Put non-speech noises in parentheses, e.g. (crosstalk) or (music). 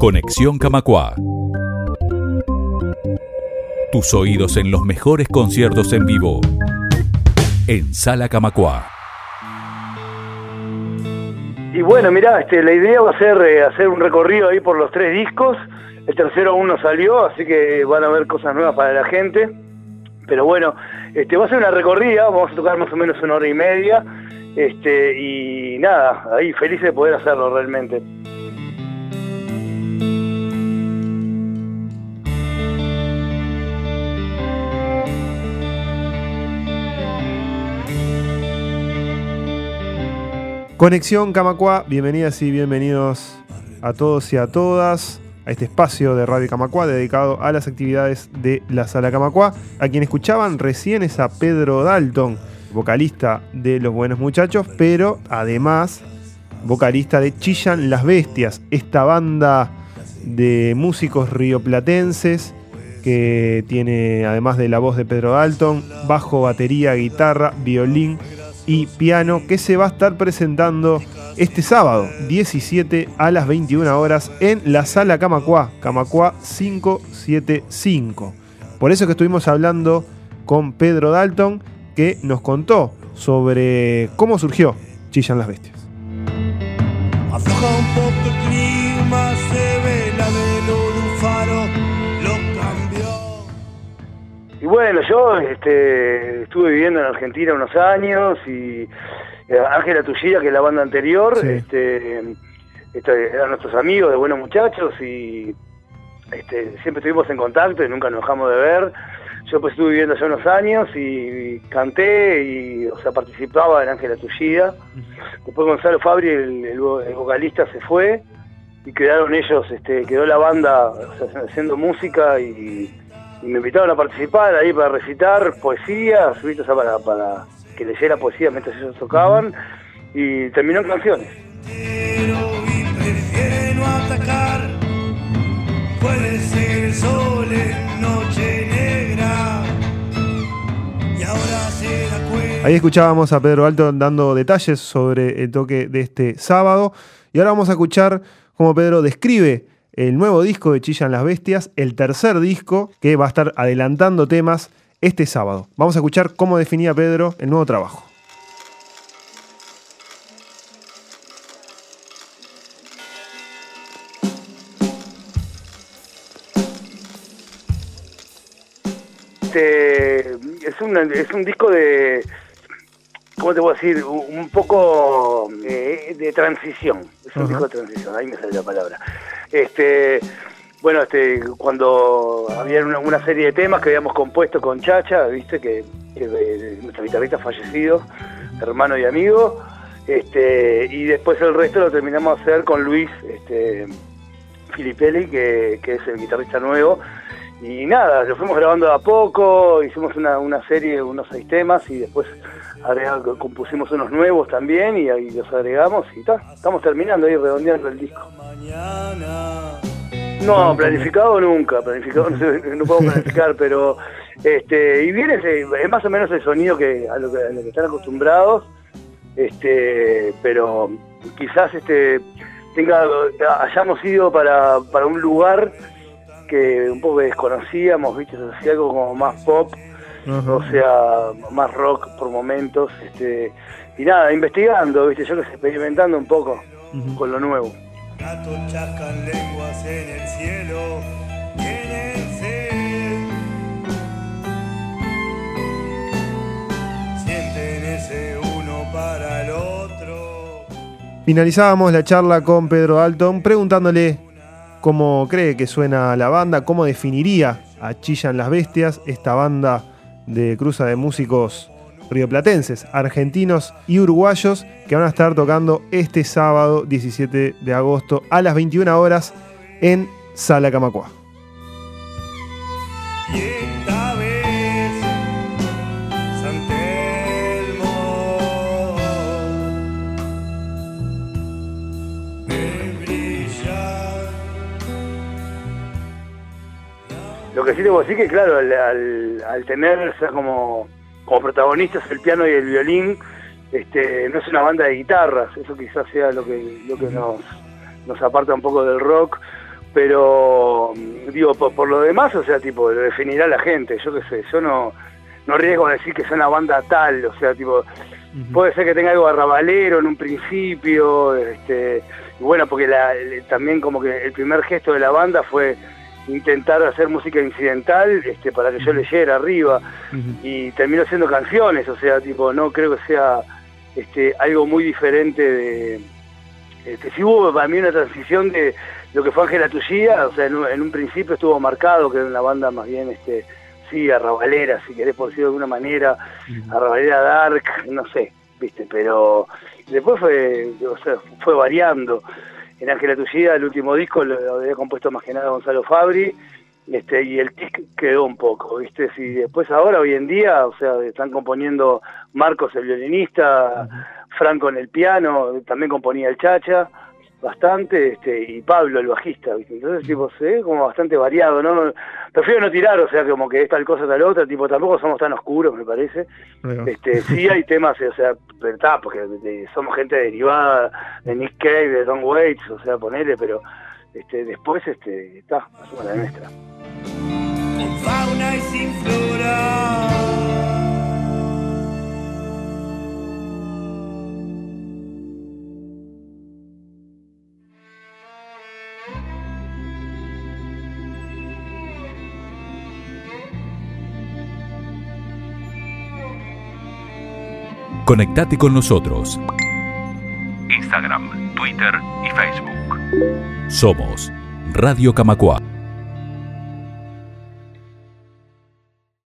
Conexión Camacua. Tus oídos en los mejores conciertos en vivo. En Sala Camacua. Y bueno, mirá, este, la idea va a ser eh, hacer un recorrido ahí por los tres discos. El tercero aún no salió, así que van a ver cosas nuevas para la gente. Pero bueno, este, va a ser una recorrida, vamos a tocar más o menos una hora y media. Este, y nada, ahí feliz de poder hacerlo realmente. Conexión Camacua, bienvenidas y bienvenidos a todos y a todas a este espacio de Radio Camacua dedicado a las actividades de la Sala Camacua. A quien escuchaban recién es a Pedro Dalton, vocalista de Los Buenos Muchachos, pero además vocalista de Chillan las Bestias, esta banda de músicos rioplatenses que tiene, además de la voz de Pedro Dalton, bajo, batería, guitarra, violín y piano, que se va a estar presentando este sábado, 17 a las 21 horas, en la sala Camacua, Camacua 575. Por eso que estuvimos hablando con Pedro Dalton, que nos contó sobre cómo surgió Chillan las Bestias. Bueno, yo este, estuve viviendo en Argentina unos años y eh, Ángela Tullida, que es la banda anterior, Sí. este, este, eran nuestros amigos de buenos muchachos y este, siempre estuvimos en contacto y nunca nos dejamos de ver. Yo pues estuve viviendo allá unos años y canté y, o sea, participaba en Ángela Tullida. Después Gonzalo Fabri, el, el vo- el vocalista, se fue y quedaron ellos, este, quedó la banda o sea, haciendo música y, y me invitaron a participar ahí para recitar poesía, sea, para, para que leyera poesía mientras ellos tocaban y terminó en canciones. Pero y prefiere no atacar. Puede ser el sol en noche negra. Y ahora se da cuenta. Ahí escuchábamos a Pedro Dalton dando detalles sobre el toque de este sábado. Y ahora vamos a escuchar cómo Pedro describe el nuevo disco de Chillan las Bestias, el tercer disco que va a estar adelantando temas este sábado. Vamos a escuchar cómo definía Pedro el nuevo trabajo. Este, es, un, es un disco de, ¿cómo te puedo decir? Un, poco eh, de transición. Es un disco de transición, ahí me sale la palabra. Este, bueno, este, cuando había una, serie de temas que habíamos compuesto con Chacha, viste, que, que eh, nuestro guitarrista fallecido, hermano y amigo, este, y después el resto lo terminamos de hacer con Luis, este, Filipelli, que, que es el guitarrista nuevo. Y nada, lo fuimos grabando de a poco, hicimos una, una serie, unos seis temas y después agregamos- compusimos unos nuevos también y ahí los agregamos y ta, estamos terminando ahí redondeando el disco. Mañana. No, planificado nunca, planificado no, sé, no puedo planificar, (laughs) pero este y viene ese- es más o menos el sonido que a lo que, a lo que están acostumbrados, este, pero quizás este tenga hayamos ido para, para un lugar que un poco desconocíamos, viste, hacía algo como más pop, o sea, más rock por momentos, este, y nada, investigando, viste, yo que sé, experimentando un poco con lo nuevo. Gatos chascan lenguas en el cielo. Tienen sed. Sienten ese uno para el otro. Finalizábamos la charla con Pedro Dalton preguntándole cómo cree que suena la banda, cómo definiría a Chillan las Bestias, esta banda de cruza de músicos rioplatenses, argentinos y uruguayos que van a estar tocando este sábado 17 de agosto a las 21 horas en Sala Camacua. Lo que sí puedo decir que, claro, al, al, al tener o sea, como, como protagonistas el piano y el violín, este, no es una banda de guitarras, eso quizás sea lo que, lo que nos, nos aparta un poco del rock, pero digo, por, por lo demás, o sea, tipo, lo definirá la gente, yo qué sé, yo no, no riesgo a decir que es una banda tal, o sea, tipo, puede ser que tenga algo arrabalero en un principio, este, y bueno, porque la, también como que el primer gesto de la banda fue intentar hacer música incidental este, para que yo leyera arriba. Y terminó siendo canciones, o sea, tipo, no creo que sea este, algo muy diferente de... Este, sí hubo para mí una transición de lo que fue Ángela Tullía, o sea, en un, en un principio estuvo marcado que era una banda más bien, este, sí, arrabalera, si querés por decirlo de alguna manera, arrabalera dark, no sé, viste, pero después fue, o sea, fue variando. En Ángela Tullida, el último disco lo, había compuesto más que nada Gonzalo Fabri, este, y el tic quedó un poco, ¿viste? Si después ahora, hoy en día, o sea, están componiendo Marcos el violinista, Franco en el piano, también componía el Chacha, bastante, este, y Pablo el bajista, ¿viste? Entonces, tipo, se ve como bastante variado, ¿no? Prefiero no tirar, o sea, como que es tal cosa, tal otra, tipo, tampoco somos tan oscuros, me parece. Este, sí hay temas, o sea, pero está, porque somos gente derivada de Nick Cave, de Don Waits, o sea, ponele, pero este, después, este, está, hacemos la nuestra. con fauna y sin flora. Conectate con nosotros. Instagram, Twitter y Facebook. Somos Radio Camacua.